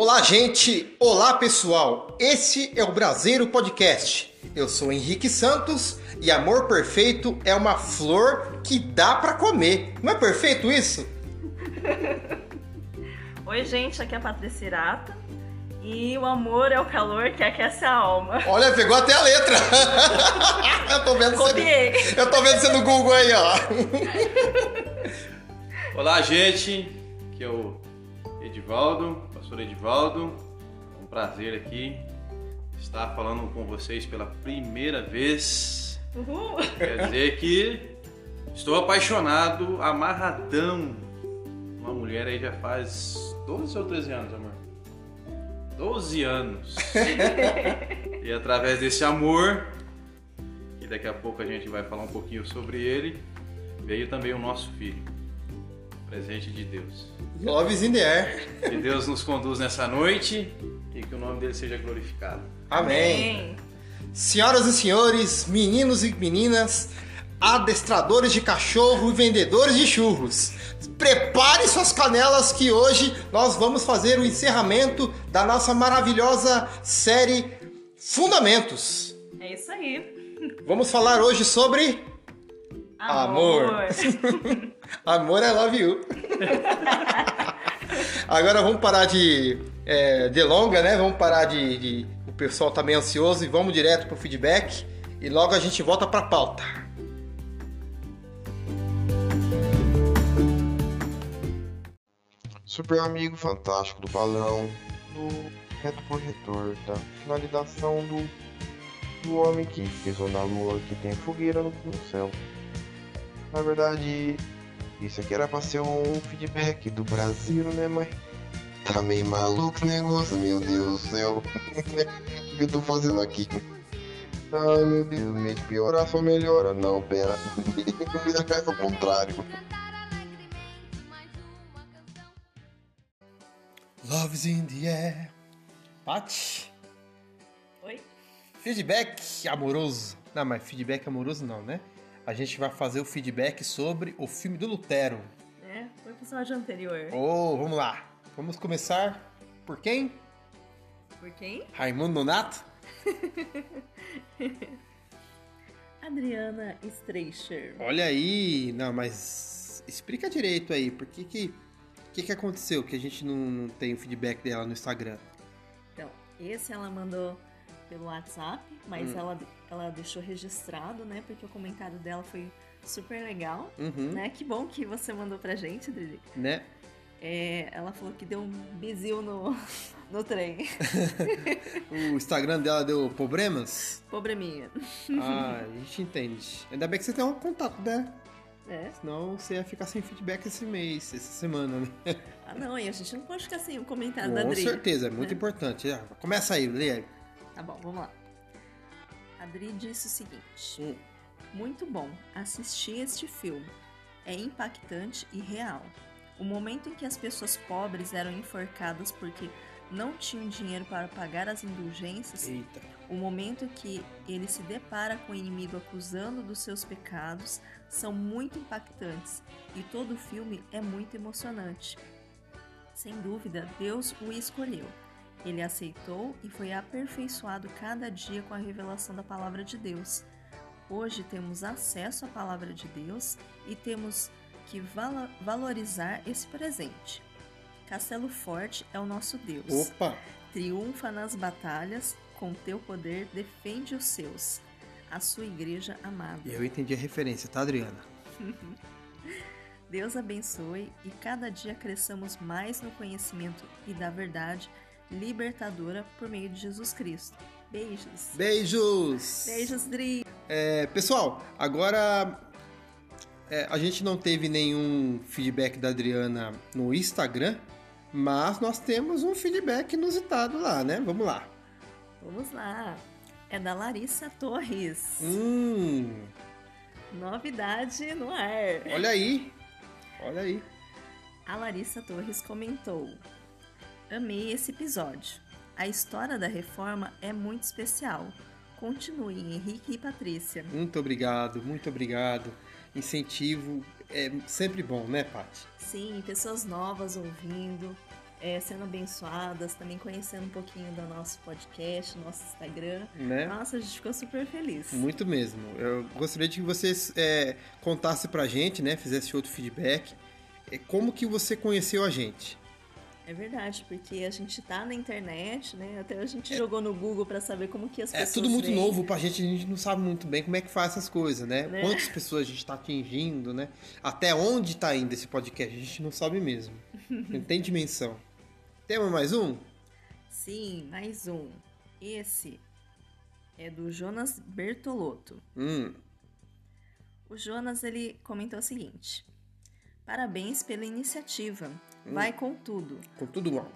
Olá, gente! Olá, pessoal! Esse é o Brasileiro Podcast. Eu sou Henrique Santos e amor perfeito é uma flor que dá para comer. Não é perfeito isso? Oi, gente, aqui é a Patrícia Irata. E o amor é o calor que aquece a alma. Olha, pegou até a letra. eu tô vendo Copiei. Você, eu tô vendo você no Google aí, ó. Olá, gente. Aqui é o Edivaldo, pastor Edivaldo. É um prazer aqui estar falando com vocês pela primeira vez. Uhul. Quer dizer que estou apaixonado, amarradão. Uma mulher aí já faz 12 ou 13 anos, amor? 12 anos. e através desse amor, e daqui a pouco a gente vai falar um pouquinho sobre ele, veio também o nosso filho. Presente de Deus. Loves in the air. Que Deus nos conduz nessa noite e que o nome dele seja glorificado. Amém. Senhoras e senhores, meninos e meninas, adestradores de cachorro e vendedores de churros. Prepare suas canelas que hoje nós vamos fazer o encerramento da nossa maravilhosa série Fundamentos. É isso aí. Vamos falar hoje sobre Amor. Amor, I love you. Agora vamos parar de é, delonga, né? Vamos parar de, de, O pessoal tá meio ansioso e vamos direto pro feedback. E logo a gente volta pra pauta. Super amigo fantástico do balão, do reto projetor, da finalização do, do homem que pisou na lua, que tem fogueira no, no céu. Na verdade, isso aqui era pra ser um feedback do Brasil, né, mãe? Tá meio maluco o negócio, meu Deus do céu. o que eu tô fazendo aqui? Ai meu Deus, de piorar só melhora. Não, pera. Eu fiz a peça ao contrário. Love's in the air. Paty, Oi? feedback amoroso. Não, mas feedback amoroso não, né? A gente vai fazer o feedback sobre o filme do Lutero. É, foi o episódio anterior. Oh, vamos lá. Vamos começar por quem? Por quem? Raimundo Nonato? Adriana Streicher. Olha aí, não, mas explica direito aí, por que que, que, que aconteceu que a gente não, não tem o feedback dela no Instagram? Então, esse ela mandou pelo WhatsApp, mas Hum. ela, ela deixou registrado, né? Porque o comentário dela foi super legal, Uhum, né? Que bom que você mandou pra gente, Dri. né? É, ela falou que deu um bizil no, no trem. O Instagram dela deu problemas? Probleminha. Ah, a gente entende. Ainda bem que você tem um contato, né? É. Senão você ia ficar sem feedback esse mês, essa semana, né? Ah, não, e a gente não pode ficar sem o comentário da Com Dri. certeza, é muito né? importante. Ah, Começa aí, lê. Tá bom, vamos lá. A Dri disse o seguinte: Hum. Muito bom, assisti este filme. É impactante e real. O momento em que as pessoas pobres eram enforcadas porque não tinham dinheiro para pagar as indulgências, Eita. o momento que ele se depara com o inimigo acusando dos seus pecados, são muito impactantes e todo o filme é muito emocionante. Sem dúvida, Deus o escolheu. Ele aceitou e foi aperfeiçoado cada dia com a revelação da palavra de Deus. Hoje temos acesso à palavra de Deus e temos que vala- valorizar esse presente. Castelo Forte é o nosso Deus. Opa! Triunfa nas batalhas, com teu poder defende os seus. A sua igreja amada. Eu entendi a referência, tá, Adriana? Deus abençoe e cada dia cresçamos mais no conhecimento e da verdade libertadora por meio de Jesus Cristo. Beijos. Beijos! Beijos, Dri. É, pessoal, agora é, a gente não teve nenhum feedback da Adriana no Instagram, mas nós temos um feedback inusitado lá, né? Vamos lá. Vamos lá. É da Larissa Torres. Hum, Novidade no ar. olha aí. Olha aí. A Larissa Torres comentou: Amei esse episódio. A história da reforma é muito especial. Continuem, Henrique e Patrícia. Muito obrigado, muito obrigado. Incentivo é sempre bom, né, Paty? Sim, pessoas novas ouvindo. é, sendo abençoadas, também conhecendo um pouquinho do nosso podcast, nosso Instagram. Né? Nossa, a gente ficou super feliz. Muito mesmo. Eu gostaria de que vocês é, contassem pra gente, né? Fizesse outro feedback. É, como que você conheceu a gente? É verdade, porque a gente tá na internet, né? Até a gente jogou no Google pra saber como que as É pessoas tudo muito veem. novo pra gente, a gente não sabe muito bem como é que faz essas coisas, né? Né? Quantas pessoas a gente tá atingindo, né? Até onde tá indo esse podcast, a gente não sabe mesmo. Não tem dimensão. Temos mais um? Sim, mais um. Esse é do Jonas Bertolotto. Hum, O Jonas ele comentou o seguinte: Parabéns pela iniciativa. Vai com tudo. com tudo bom.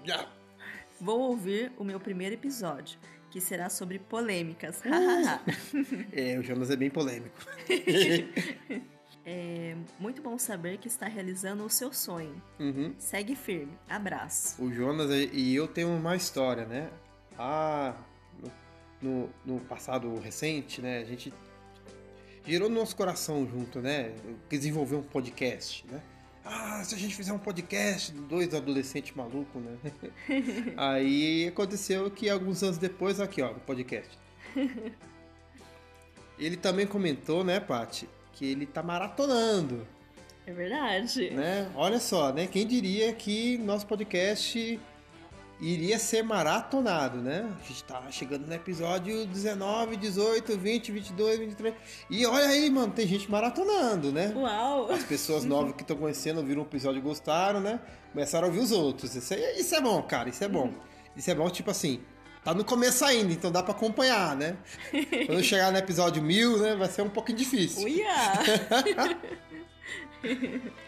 Vou ouvir o meu primeiro episódio, que será sobre polêmicas. É, o Jonas é bem polêmico. é muito bom saber que está realizando o seu sonho. Uhum. Segue firme. Abraço. O Jonas e eu temos uma história, né? Ah, no, no passado recente, né? A gente girou no nosso coração junto, né? Desenvolver um podcast, né? Ah, se a gente fizer um podcast, dois adolescentes malucos, né? Aí aconteceu que alguns anos depois, aqui ó, no podcast. Ele também comentou, né, Paty, que ele tá maratonando É verdade. né? Olha só, né? Quem diria que nosso podcast iria ser maratonado, né? A gente tá chegando no episódio 19, 18, 20, 22, 23. E olha aí, mano, tem gente maratonando, né? Uau! As pessoas novas que estão conhecendo, viram o episódio e gostaram, né? Começaram a ouvir os outros. Isso, aí- isso é bom, cara, isso é bom. Isso é bom, tipo assim, tá no começo ainda, então dá pra acompanhar, né? Quando chegar no episódio 1000, né, vai ser um pouquinho difícil. Uia!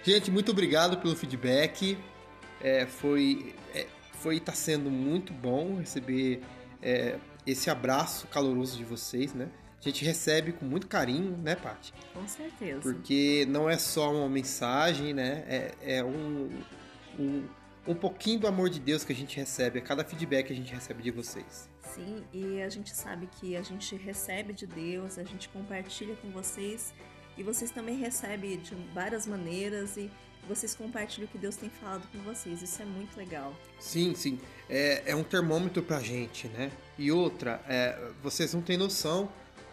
Gente, muito obrigado pelo feedback. É, foi, é, foi tá sendo muito bom receber é, esse abraço caloroso de vocês, né? A gente recebe com muito carinho, né, Paty? Com certeza. Porque não é só uma mensagem, né? É, é um, um, um pouquinho do amor de Deus que a gente recebe, a cada feedback que a gente recebe de vocês. Sim, e a gente sabe que a gente recebe de Deus, a gente compartilha com vocês e vocês também recebem de várias maneiras e vocês compartilham o que Deus tem falado com vocês. Isso é muito legal. Sim, sim. É, é um termômetro pra gente, né? E outra, é, vocês não têm noção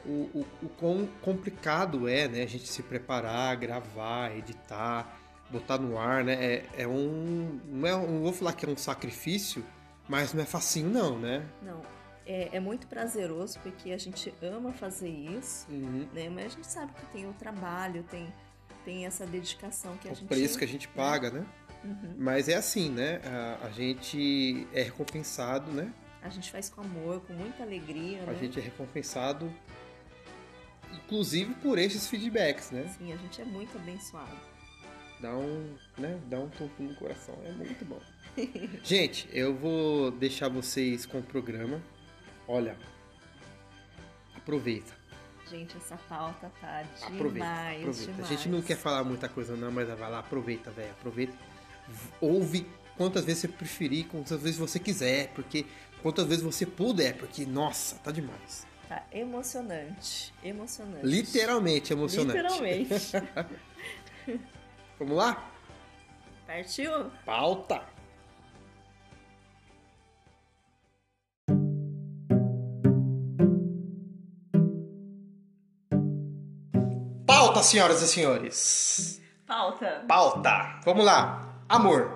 o, o, o quão complicado é, né? A gente se preparar, gravar, editar, botar no ar, né? É, é um. Não, é, não vou falar que é um sacrifício, mas não é facinho, não, né? Não, é, é muito prazeroso porque a gente ama fazer isso, Uhum. né? Mas a gente sabe que tem o trabalho, tem, tem essa dedicação que a O gente. preço que a gente paga, né? Uhum. Mas é assim, né? A, a gente é recompensado, né? A gente faz com amor, com muita alegria, A né? gente é recompensado, inclusive por esses feedbacks, né? Sim, a gente é muito abençoado. Dá um, né? Dá um topo no coração. É muito bom. Gente, eu vou deixar vocês com o programa. Olha, aproveita, Gente, essa pauta tá demais, aproveita, aproveita. demais. A gente não quer falar muita coisa não, mas vai lá, aproveita, velho, aproveita. Ouve quantas vezes você preferir, quantas vezes você quiser, porque quantas vezes você puder, porque nossa, tá demais. Tá emocionante, emocionante. Literalmente emocionante. Literalmente. Vamos lá? Partiu? Pauta. Pauta, senhoras e senhores. Pauta. Pauta. Vamos lá. Amor.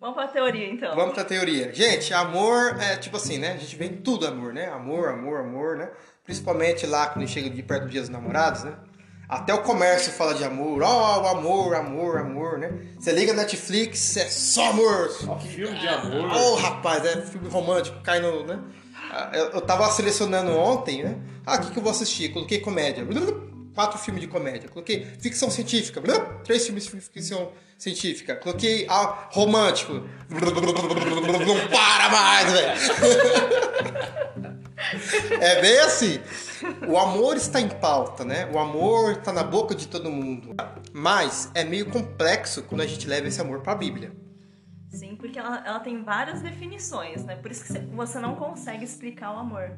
Vamos pra teoria, então. Vamos pra teoria. Gente, amor é tipo assim, né? A gente vê em tudo amor, né? Amor, amor, amor, né? Principalmente lá quando chega de perto do dia dos namorados, né? Até o comércio fala de amor. Ó, amor, amor, amor, né? Você liga Netflix, é só amor. Filme de amor. Ô, rapaz, é filme romântico, cai no, né? Ah, Eu, eu tava selecionando ontem, né? Ah, o que, que eu vou assistir? Coloquei comédia. Quatro filmes de comédia. Coloquei ficção científica. Três filmes de ficção científica. Coloquei ah, romântico. Não para mais, velho. É bem assim. O amor está em pauta, né? O amor está na boca de todo mundo. Mas é meio complexo quando a gente leva esse amor para a Bíblia. Sim, porque ela, ela tem várias definições, né? Por isso que você não consegue explicar o amor.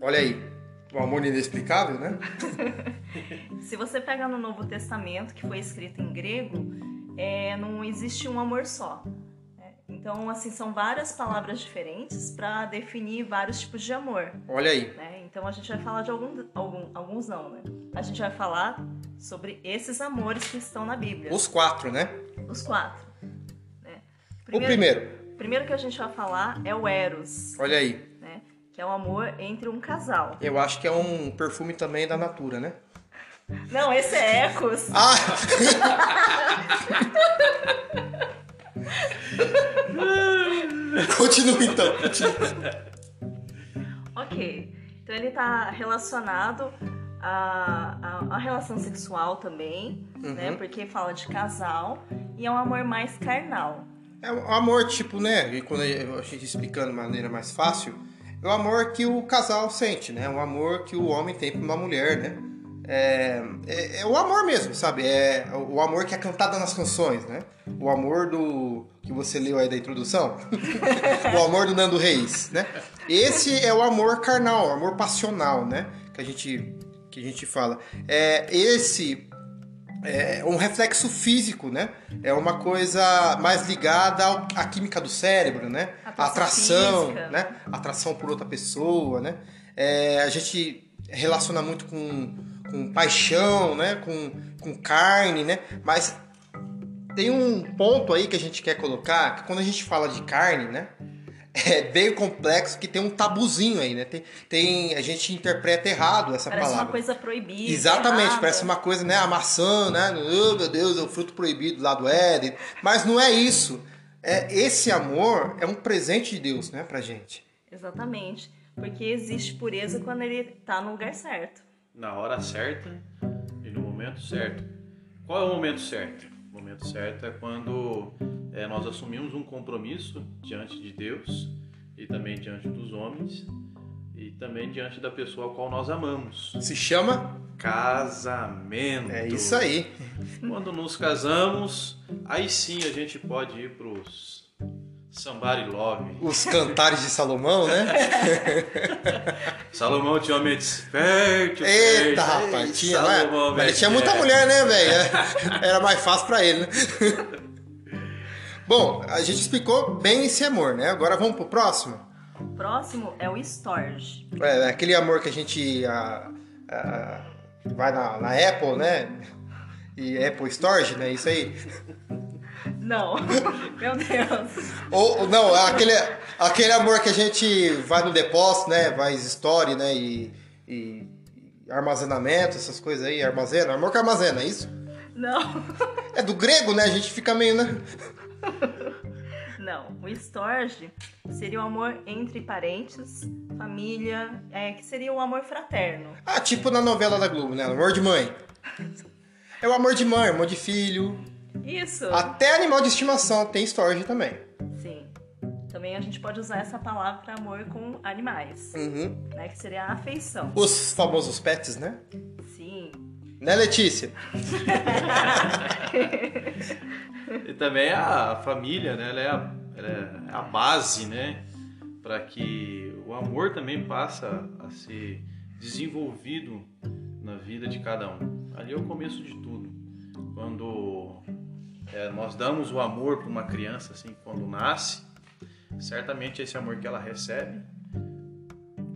Olha aí, o amor inexplicável, né? Se você pegar no Novo Testamento, que foi escrito em grego, é, não existe um amor só. É, Então, assim, são várias palavras diferentes para definir vários tipos de amor. Olha aí. Né? Então a gente vai falar de algum, algum, alguns não, né? A gente vai falar sobre esses amores que estão na Bíblia. Os quatro, né? Os quatro. Né? o primeiro. primeiro que a gente vai falar é o Eros. Olha aí. Né? Que é o amor entre um casal. Eu acho que é um perfume também da Natura, né? Não, esse é Ecos. Ah! continua então. Continua. Ok. Então ele está relacionado à, à, à, relação sexual também, Uhum. né? Porque fala de casal e é um amor mais carnal. É um amor, tipo, né? E quando a gente explicando de maneira mais fácil, é o amor que o casal sente, né? O amor que o homem tem por uma mulher, né? É, é, é o amor mesmo, sabe? É o amor que é cantado nas canções, né? O amor do que você leu aí da introdução, o amor do Nando Reis, né? Esse é o amor carnal, o amor passional, né? Que a gente que a gente fala. É esse é um reflexo físico, né? É uma coisa mais ligada ao- à química do cérebro, né? Atração A atração, física. né? Atração por outra pessoa, né? É, a gente relaciona muito com, com paixão, né? Com, com carne, né? Mas tem um ponto aí que a gente quer colocar, que quando a gente fala de carne, né? É bem complexo, que tem um tabuzinho aí, né? Tem, tem, a gente interpreta errado essa Parece palavra. uma coisa proibida. Exatamente, errada. parece uma coisa, né? A maçã, né? Oh, meu Deus, é o fruto proibido lá do Éden. Mas não é isso. É, esse amor é um presente de Deus, né, pra gente. Exatamente. Porque existe pureza quando ele tá no lugar certo. Na hora certa e no momento certo. Qual é o momento certo? O momento certo é quando é, nós assumimos um compromisso diante de Deus e também diante dos homens e também diante da pessoa a qual nós amamos. Se chama. Casamento. É isso aí. Quando nos casamos, aí sim a gente pode ir pros Somebody Love. Os cantares de Salomão, né? Salomão tinha uma mente esperto. Eita, rapaz, tinha? Salomão, Mas ele velho, tinha muita é. mulher, né, velho? Era mais fácil pra ele, né? Bom, a gente explicou bem esse amor, né? Agora vamos pro próximo. O próximo é o Storge. É, aquele amor que a gente ah, ah, vai na, na Apple, né? E Apple Storage, né? Isso aí. Não, meu Deus. Ou, não, aquele, aquele amor que a gente vai no depósito, né? Vai story, né? E, e- e armazenamento, essas coisas aí, armazena. Amor que armazena, é isso? Não, É do grego, né? A gente fica meio, né? não. O Storge seria o amor entre parentes, família, é, que seria o amor fraterno. Ah, tipo na novela da Globo, né? Amor de mãe. É o amor de mãe, amor de filho. Isso. Até animal de estimação tem storage também. Sim. Também a gente pode usar essa palavra para amor com animais, Uhum. né? Que seria a afeição. Os famosos pets, né? Né, Letícia? E também a família, né? Ela é a, ela é a base, né? Para que o amor também passa a ser desenvolvido na vida de cada um. Ali é o começo de tudo. Quando é, nós damos o amor para uma criança, assim, quando nasce, certamente esse amor que ela recebe,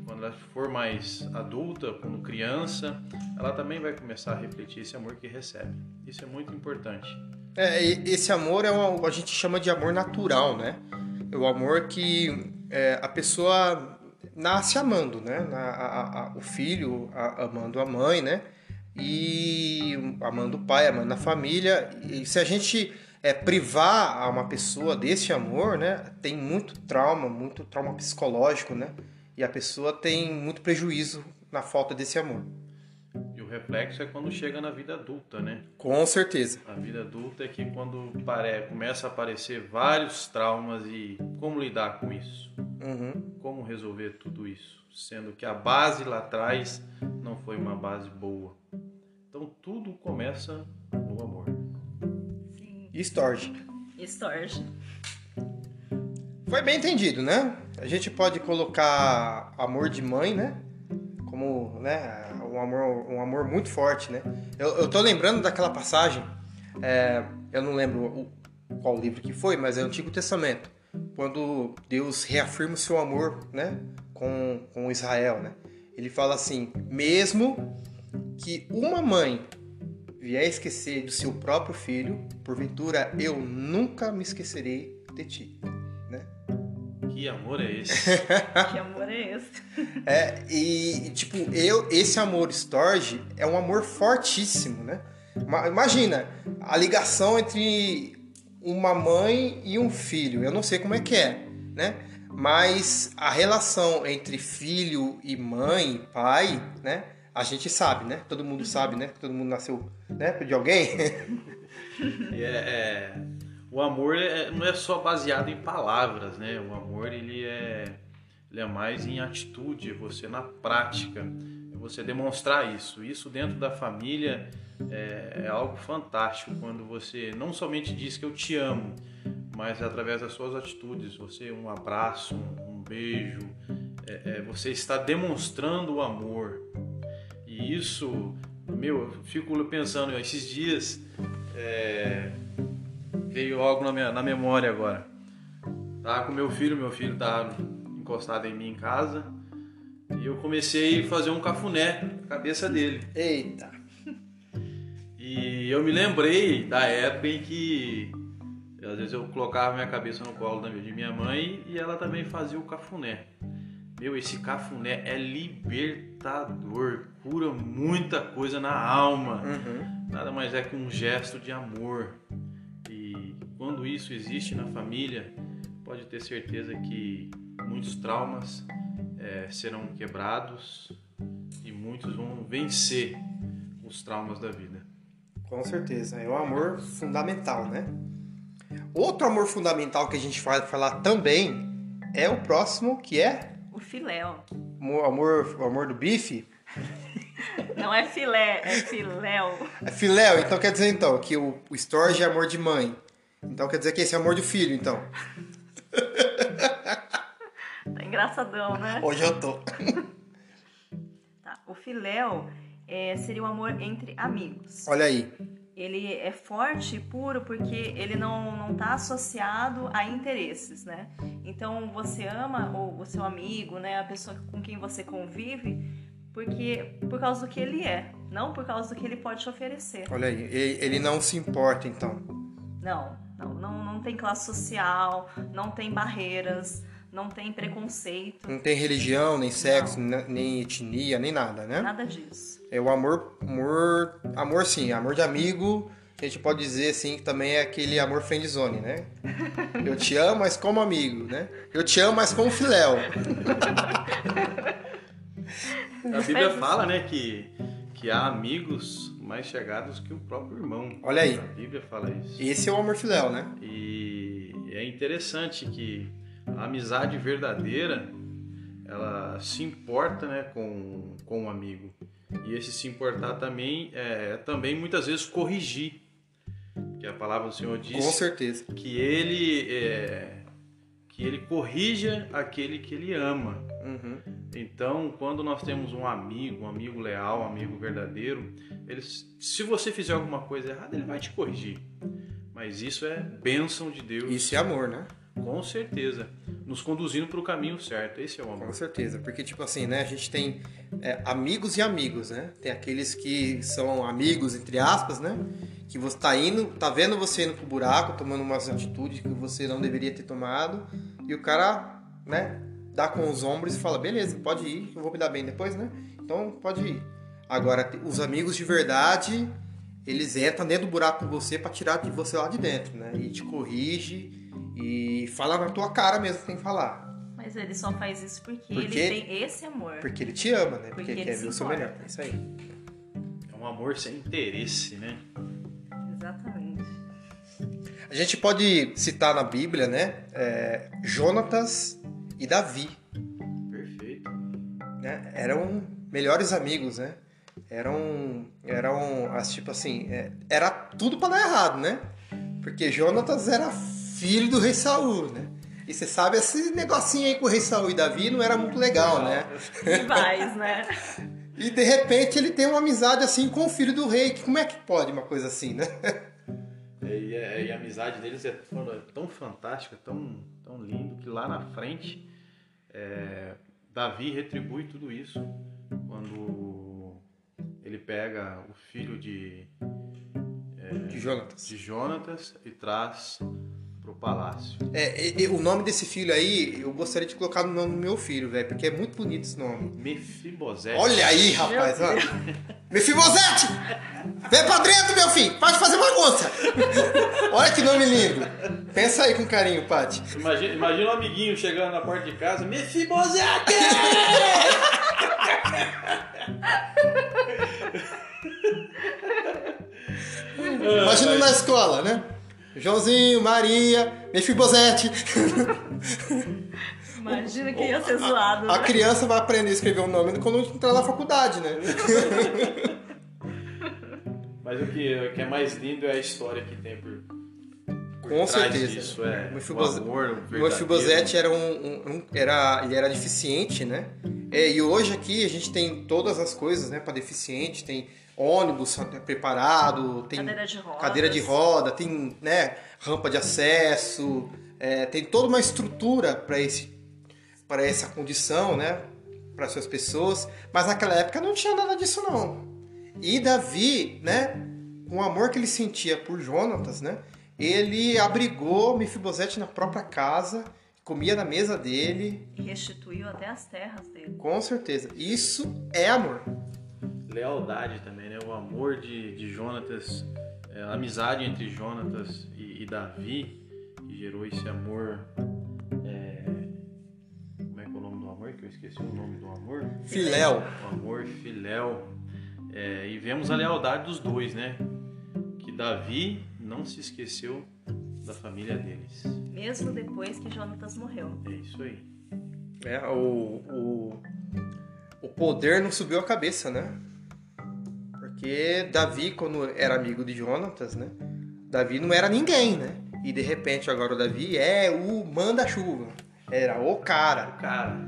quando ela for mais adulta, quando criança, ela também vai começar a refletir esse amor que recebe. Isso é muito importante. É, esse amor é uma, a gente chama de amor natural, né? É o amor que é, a pessoa nasce amando, né? Na- a- a- o filho a- amando a mãe, né? E amando o pai, amando a família. E se a gente é, privar a uma pessoa desse amor, né? Tem muito trauma, muito trauma psicológico, né? E a pessoa tem muito prejuízo na falta desse amor. Reflexo é quando chega na vida adulta, né? Com certeza. A vida adulta é que quando pare... começa a aparecer vários traumas e como lidar com isso? Uhum. Como resolver tudo isso? Sendo que a base lá atrás não foi uma base boa. Então tudo começa no amor. Sim. E storage. Storge. Foi bem entendido, né? A gente pode colocar amor de mãe, né? Como, né? Um amor, um amor muito forte, né? Eu, eu tô lembrando daquela passagem, é, eu não lembro o- qual livro que foi, mas é o Antigo Testamento, quando Deus reafirma o seu amor, né, com, com Israel, né? Ele fala assim: mesmo que uma mãe vier esquecer do seu próprio filho, porventura eu nunca me esquecerei de ti. Que amor é esse? que amor é esse? É, e tipo, eu, esse amor Storge é um amor fortíssimo, né? Imagina a ligação entre uma mãe e um filho. Eu não sei como é que é, né? Mas a relação entre filho e mãe, pai, né? A gente sabe, né? Todo mundo sabe, né? Todo mundo nasceu, né? De alguém. é, é, o amor é, não é só baseado em palavras, né? O amor ele é, ele é mais em atitude, é você na prática, é você demonstrar isso. Isso dentro da família é, é algo fantástico quando você não somente diz que eu te amo, mas através das suas atitudes, você um abraço, um, um beijo, é, é, você está demonstrando o amor. E isso, meu, eu fico pensando, esses dias é, veio algo na minha na memória agora. Tava com meu filho, meu filho tava encostado em mim em casa e eu comecei a fazer um cafuné na cabeça dele. Eita! E eu me lembrei da época em que às vezes eu colocava minha cabeça no colo de minha mãe e ela também fazia o cafuné. Meu, esse cafuné é libertador, cura muita coisa na alma. Uhum. Nada mais é que um gesto de amor. Quando isso existe na família, pode ter certeza que muitos traumas é, serão quebrados e muitos vão vencer os traumas da vida. Com certeza, é um amor fundamental, né? Outro amor fundamental que a gente vai falar também é o próximo, que é o filéu. O amor, o amor do bife? Não é filé, é filéu. É filéu, então quer dizer então que o, o storage é amor de mãe. Então quer dizer que esse é amor do filho, então. Tá engraçadão, né? Hoje eu tô. Tá, o filéu é, seria um amor entre amigos. Olha aí ele é forte e puro porque ele não não está associado a interesses, né? Então você ama o, o seu amigo, né, a pessoa com quem você convive, porque por causa do que ele é, não por causa do que ele pode te oferecer. Olha aí, ele não se importa então. Não, não, não, não tem classe social, não tem barreiras, não tem preconceito. Não tem religião, nem sexo, nem etnia, nem nada, né? Nada disso. É o amor, amor, amor sim, amor de amigo. A gente pode dizer assim que também é aquele amor friendzone, né? Eu te amo, mas como amigo, né? Eu te amo, mas como filéu. A Bíblia fala, né, que, que há amigos mais chegados que o próprio irmão. Olha aí. A Bíblia fala isso. Esse é o amor filéu, né? E é interessante que a amizade verdadeira ela se importa né, com, com o um amigo. E esse se importar também é também muitas vezes corrigir. Que a palavra do Senhor diz com certeza. que ele é, que ele corrija aquele que ele ama. Uhum. Então, quando nós temos um amigo, um amigo leal, um amigo verdadeiro, ele, se você fizer alguma coisa errada, ele vai te corrigir. Mas isso é bênção de Deus. Isso é amor, né? Com certeza. Nos conduzindo para o caminho certo. Esse é o amor. Com certeza. Porque, tipo assim, né? A gente tem é, amigos e amigos, né? Tem aqueles que são amigos, entre aspas, né? Que você tá indo, tá vendo você indo pro buraco, tomando umas atitudes que você não deveria ter tomado. E o cara, né? Dá com os ombros e fala, beleza, pode ir, eu vou me dar bem depois, né? Então, pode ir. Agora, os amigos de verdade, eles entram dentro do buraco com você para tirar de você lá de dentro, né? E te corrige e fala na tua cara mesmo que tem que falar. Mas ele só faz isso porque, porque ele tem esse amor. Porque ele te ama, né? Porque, porque ele quer ver o seu melhor. É isso aí. É um amor sem interesse, né? Exatamente. A gente pode citar na Bíblia, né? É, Jonatas e Davi. Perfeito. Né? Eram melhores amigos, né? Eram, eram, tipo assim, é, era tudo para dar errado, né? Porque Jonatas era filho do rei Saul, né? E você sabe, esse negocinho aí com o rei Saul e Davi não era muito legal, né? Rivais, né? E de repente ele tem uma amizade assim com o filho do rei. Que como é que pode uma coisa assim, né? É, E, é- e a amizade deles é tão, é tão fantástica, tão, tão lindo, que lá na frente é, Davi retribui tudo isso quando ele pega o filho de, De Jonatas. de Jonatas e traz pro palácio. É, e- e o nome desse filho aí, eu gostaria de colocar no nome do meu filho, velho, porque é muito bonito esse nome. Mefibosete. Olha aí, rapaz, ó. Mefibosete! Vem pra dentro, meu filho! Pode fazer bagunça! Olha que nome lindo! Pensa aí com carinho, Paty. Imagina, imagina um amiguinho chegando na porta de casa, Mefibosete! Imagina na escola, né? Joãozinho, Maria, Mefibosete. Imagina que ia ser zoado. A né? criança vai aprender a escrever o nome quando entrar na faculdade, né? Mas o que, o que é mais lindo é a história que tem por, por Com certeza. disso. É. Mefibosete era um, um- um- era, ele era deficiente, né? É, e hoje aqui a gente tem todas as coisas, né, para deficiente, tem ônibus preparado, tem Cadeira de rodas. cadeira de roda, tem, né, rampa de acesso, é, tem toda uma estrutura para esse para essa condição, né, para essas pessoas, mas naquela época não tinha nada disso não. E Davi, né, com o amor que ele sentia por Jonatas, né, ele abrigou Mefibosete na própria casa, comia na mesa dele, E restituiu até as terras dele. com certeza. Isso é amor. Lealdade também, né? O amor de, de Jonatas, é, a amizade entre Jonatas e, e Davi, que gerou esse amor. é, como é que é o nome do amor? Que eu esqueci o nome do amor. Filéu. O amor filéu. É, e vemos a lealdade dos dois, né? Que Davi não se esqueceu da família deles. Mesmo depois que Jonatas morreu. É isso aí. É, o, o, o poder não subiu a cabeça, né? Porque Davi, quando era amigo de Jonatas, né? Davi não era ninguém, né? E de repente agora o Davi é o manda-chuva. Era o cara. Cara,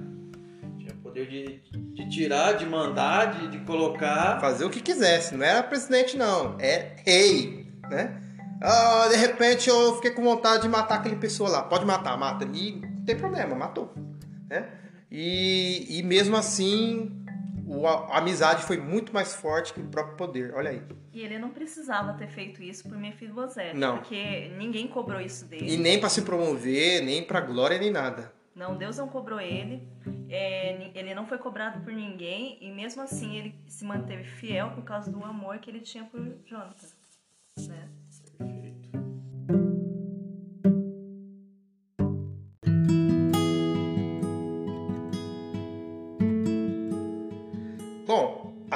tinha poder de, de tirar, de mandar, de, de colocar. Fazer o que quisesse. Não era presidente, não. É rei, né? Ah, de repente eu fiquei com vontade de matar aquele pessoa lá. Pode matar, mata. E não tem problema, matou. Né? E, e mesmo assim, o- a, a amizade foi muito mais forte que o próprio poder. Olha aí. E ele não precisava ter feito isso por Mefibosete. Não. Porque ninguém cobrou isso dele. E nem pra se promover, nem pra glória, nem nada. Não, Deus não cobrou ele. É, ele não foi cobrado por ninguém. E mesmo assim ele se manteve fiel por causa do amor que ele tinha por Jonatas. Né? Perfeito.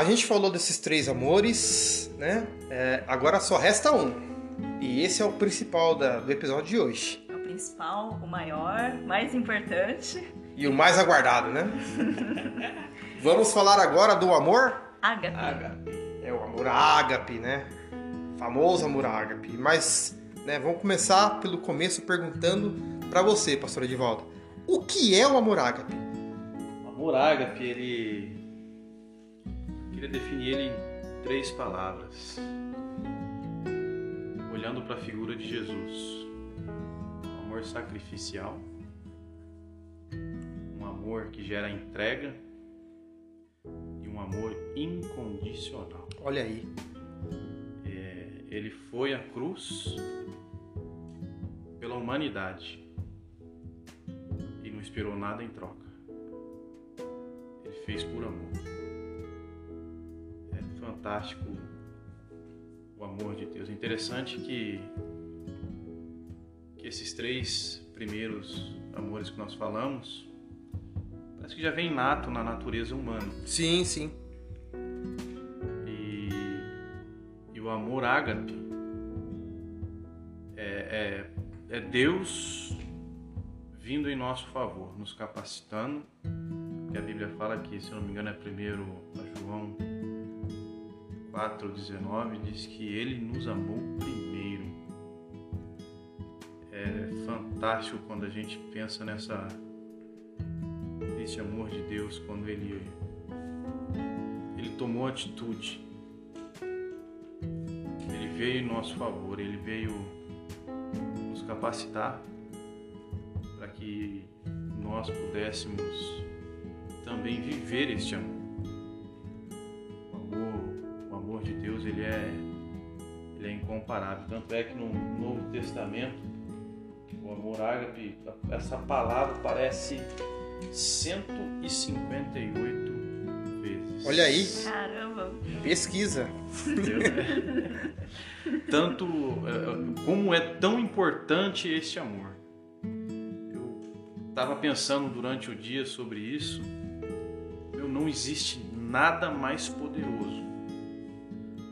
Gente falou desses três amores, né? É, agora só resta um. E esse é o principal da- do episódio de hoje. O principal, o maior, mais importante. E o mais aguardado, né? Vamos falar agora do amor? Ágape. Ágape. É o amor ágape, né? Famoso amor ágape. Mas, né, vamos começar pelo começo perguntando pra você, pastor Edivaldo. O que é o amor ágape? O amor ágape, ele. Queria definir ele em três palavras. Olhando para a figura de Jesus. Um amor sacrificial. Um amor que gera entrega. E um amor incondicional. Olha aí. É, ele foi à cruz pela humanidade e não esperou nada em troca. Ele fez por amor. Fantástico o amor de Deus. É interessante que, que esses três primeiros amores que nós falamos parece que já vem nato na natureza humana. Sim, sim. E, e o amor ágape é, é, é Deus vindo em nosso favor, nos capacitando. Que a Bíblia fala que, se eu não me engano, é primeiro a João 4,19, diz que ele nos amou primeiro. É fantástico quando a gente pensa nessa esse amor de Deus, quando ele ele tomou atitude. Ele veio em nosso favor, ele veio capacitar para que nós pudéssemos também viver este amor. Incomparável. Tanto é que no Novo Testamento, o amor ágape, essa palavra parece 158 vezes. Olha aí, Caramba! pesquisa. Tanto é, como é tão importante este amor. Eu estava pensando durante o dia sobre isso. Eu não existe nada mais poderoso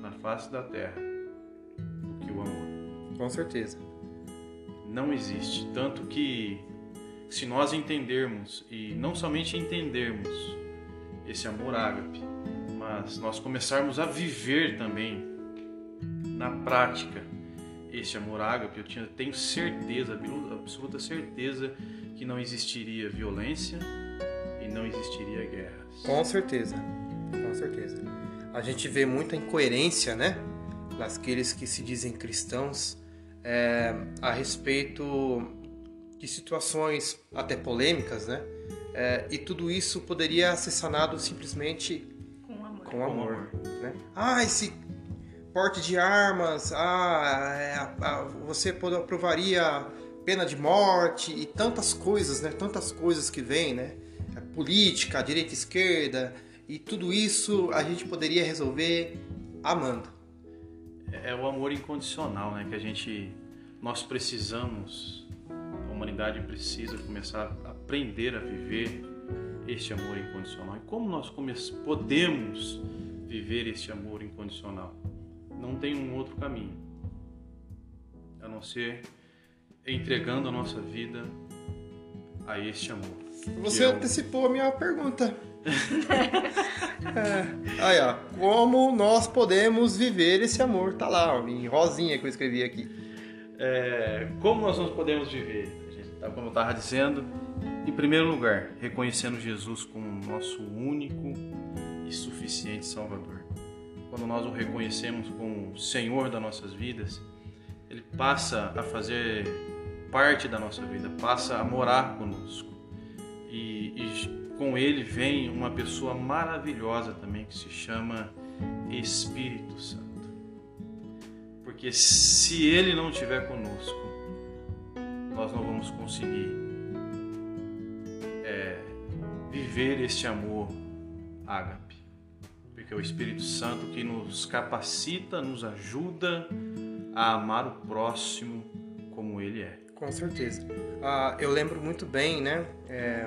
na face da terra Com certeza. Não existe. Tanto que se nós entendermos e não somente entendermos esse amor ágape, mas nós começarmos a viver também na prática esse amor ágape, eu tinha, tenho certeza, absoluta certeza que não existiria violência e não existiria guerras. Com certeza. Com certeza. A gente vê muita incoerência, né? Naqueles que se dizem cristãos é, a respeito de situações até polêmicas, né? É, e tudo isso poderia ser sanado simplesmente Com amor. com amor, né? Ah, esse porte de armas, ah, é, ah, você pode- aprovaria pena de morte e tantas coisas, né? Tantas coisas que vêm, né? A política, a direita e a esquerda e tudo isso a gente poderia resolver amando. É o amor incondicional, né? Que a gente, nós precisamos, a humanidade precisa começar a aprender a viver este amor incondicional. E como nós podemos viver este amor incondicional? Não tem um outro caminho a não ser entregando a nossa vida a este amor. Você é o- antecipou a minha pergunta. É. Aí, ó. Como nós podemos viver esse amor? Tá lá, ó, em rosinha que eu escrevi aqui. É, como nós não podemos viver? A gente, tá, como eu estava dizendo, em primeiro lugar, reconhecendo Jesus como nosso único e suficiente Salvador. Quando nós o reconhecemos como Senhor das nossas vidas, Ele passa a fazer parte da nossa vida, passa a morar conosco. E, e com Ele vem uma pessoa maravilhosa também que se chama Espírito Santo. Porque se Ele não estiver conosco, nós não vamos conseguir é, viver este amor ágape. Porque é o Espírito Santo que nos capacita, nos ajuda a amar o próximo como Ele é. Com certeza. Ah, eu lembro muito bem, né, é,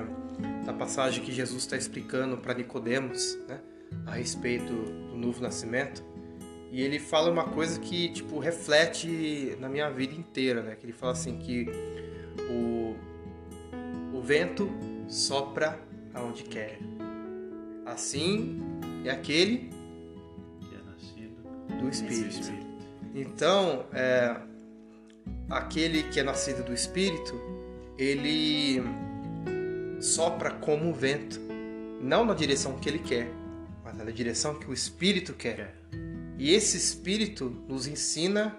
da passagem que Jesus está explicando para Nicodemos, né, a respeito do novo nascimento. E ele fala uma coisa que tipo reflete na minha vida inteira, né? Que ele fala assim que o, o vento sopra aonde quer. Assim é aquele Que é nascido do do Espírito. Espírito. Então, é, aquele que é nascido do Espírito, ele sopra como um vento, não na direção que ele quer, mas na direção que o Espírito quer. E esse Espírito nos ensina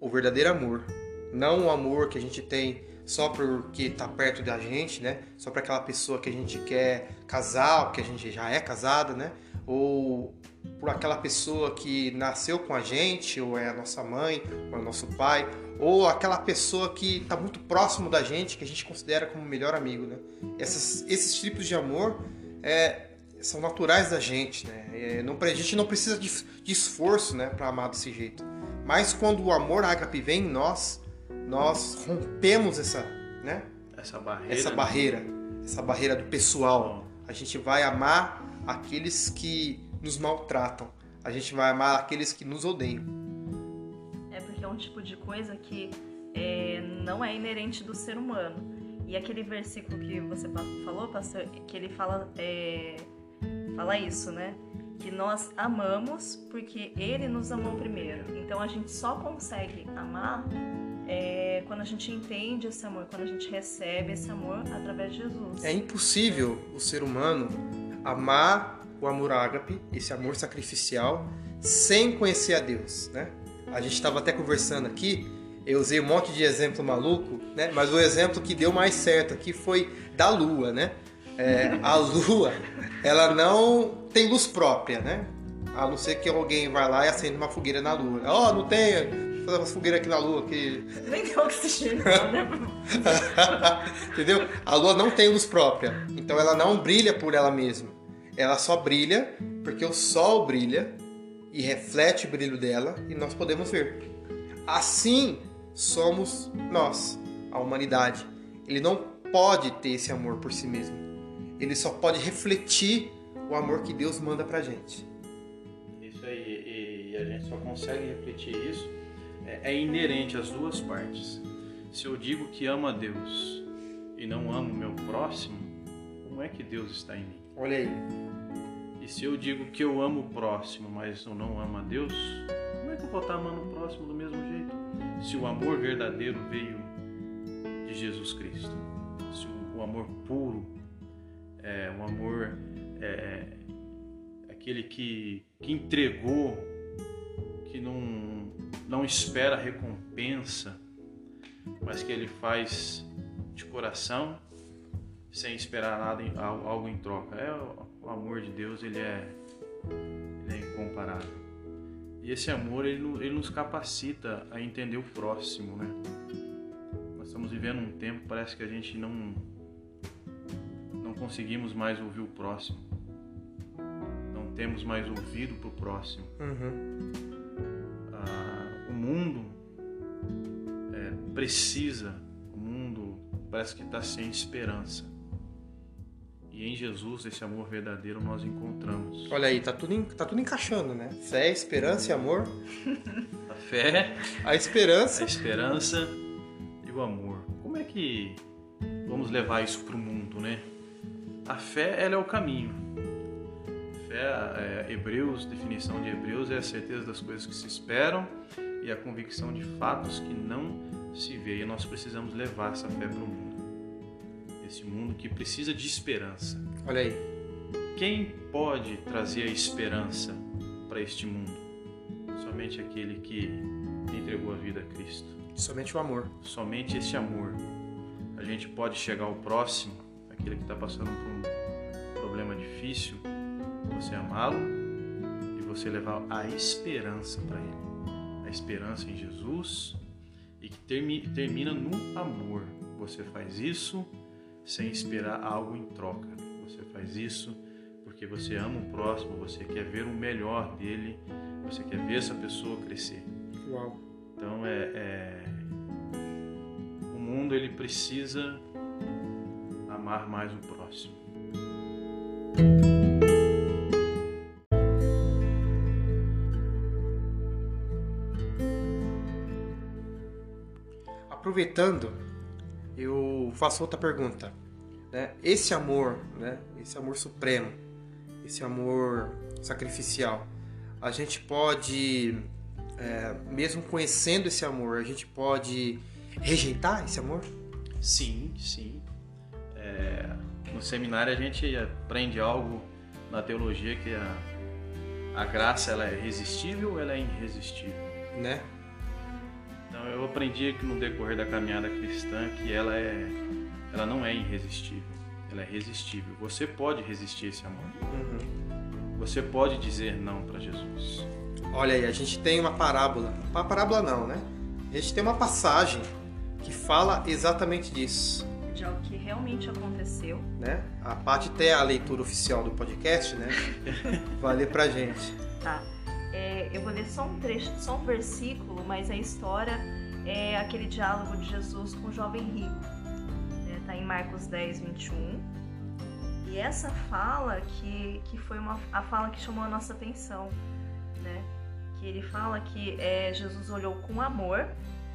o verdadeiro amor, não o amor que a gente tem só porque está perto da gente, né? Só para aquela pessoa que a gente quer casar, ou que a gente já é casado, né? Ou por aquela pessoa que nasceu com a gente, ou é a nossa mãe, ou é o nosso pai, ou aquela pessoa que está muito próximo da gente, que a gente considera como melhor amigo, né? Essas, esses tipos de amor é, são naturais da gente, né? É, não, a gente não precisa de, de esforço, né, para amar desse jeito. Mas quando o amor ágape vem em nós, nós rompemos essa, né, Essa barreira. essa né? barreira, essa barreira do pessoal. A gente vai amar aqueles que nos maltratam. A gente vai amar aqueles que nos odeiam. É porque é um tipo de coisa que é, não é inerente do ser humano. E aquele versículo que você falou, pastor, que ele fala, é, fala isso, né? Que nós amamos porque ele nos amou primeiro. Então a gente só consegue amar é, quando a gente entende esse amor, quando a gente recebe esse amor através de Jesus. É impossível o ser humano amar o amor ágape, esse amor sacrificial, sem conhecer a Deus, né? A gente estava até conversando aqui Eu usei um monte de exemplo maluco, né? Mas o exemplo que deu mais certo aqui foi da Lua, né? É, a Lua, ela não tem luz própria, né? A não ser que alguém vai lá e acende uma fogueira na Lua. Ó, oh, não tem, vou fazer uma fogueira aqui na Lua. Que... Nem tem oxigênio, né? Entendeu? A Lua não tem luz própria, então ela não brilha por ela mesma. Ela só brilha porque o Sol brilha e reflete o brilho dela e nós podemos ver. Assim somos nós, a humanidade. Ele não pode ter esse amor por si mesmo. Ele só pode refletir o amor que Deus manda pra gente. Isso aí, e a gente só consegue refletir isso, é, é inerente às duas partes. Se eu digo que amo a Deus e não amo meu próximo, como é que Deus está em mim? Olha aí. E se eu digo que eu amo o próximo, mas eu não amo a Deus, como é que eu vou estar amando o próximo do mesmo jeito? Se o amor verdadeiro veio de Jesus Cristo, se o, amor puro, é, o amor é, aquele que, que entregou, que não, não espera recompensa, mas que ele faz de coração, sem esperar nada, algo em troca. É o amor de Deus ele é, ele é incomparável. E esse amor ele, ele nos capacita a entender o próximo, né? Nós estamos vivendo um tempo parece que a gente não não conseguimos mais ouvir o próximo. Não temos mais ouvido para o próximo. Uhum. Ah, o mundo é, precisa, o mundo parece que está sem esperança. E em Jesus, esse amor verdadeiro, nós encontramos. Olha aí, tá tudo, tá tudo encaixando, né? Fé, esperança e amor. A fé, a esperança. A esperança e o amor. Como é que vamos levar isso para o mundo, né? A fé, ela é o caminho. Fé, é, Hebreus, definição de Hebreus, é a certeza das coisas que se esperam e a convicção de fatos que não se vê. E nós precisamos levar essa fé para o mundo esse mundo que precisa de esperança. Olha aí. Quem pode trazer a esperança para este mundo? Somente aquele que entregou a vida a Cristo. Somente o amor. Somente esse amor. A gente pode chegar ao próximo, aquele que está passando por um problema difícil, você amá-lo e você levar a esperança para ele. A esperança em Jesus e que termina no amor. Você faz isso sem esperar algo em troca. Você faz isso porque você ama o próximo, você quer ver o melhor dele, você quer ver essa pessoa crescer. Uau. Então é, é... o mundo ele precisa amar mais o próximo. Aproveitando eu faço outra pergunta. Né? Esse amor, né? esse amor supremo, esse amor sacrificial, a gente pode, é, mesmo conhecendo esse amor, a gente pode rejeitar esse amor? Sim, sim. É, no seminário a gente aprende algo na teologia que a, a graça ela é resistível ou ela é irresistível? Né? Eu aprendi que no decorrer da caminhada cristã que ela é, ela não é irresistível, ela é resistível. Você pode resistir esse amor. Uhum. Você pode dizer não para Jesus. Olha aí, a gente tem uma parábola, uma parábola não, né? A gente tem uma passagem que fala exatamente disso. De algo que realmente aconteceu. Né? A parte até a leitura oficial do podcast, né? vai ler pra gente. Tá. É, eu vou ler só um trecho, só um versículo, mas a história é aquele diálogo de Jesus com o jovem rico. Está né? em Marcos 10, 21. E essa fala que, que foi uma, a fala que chamou a nossa atenção, né? Que ele fala que é, Jesus olhou com amor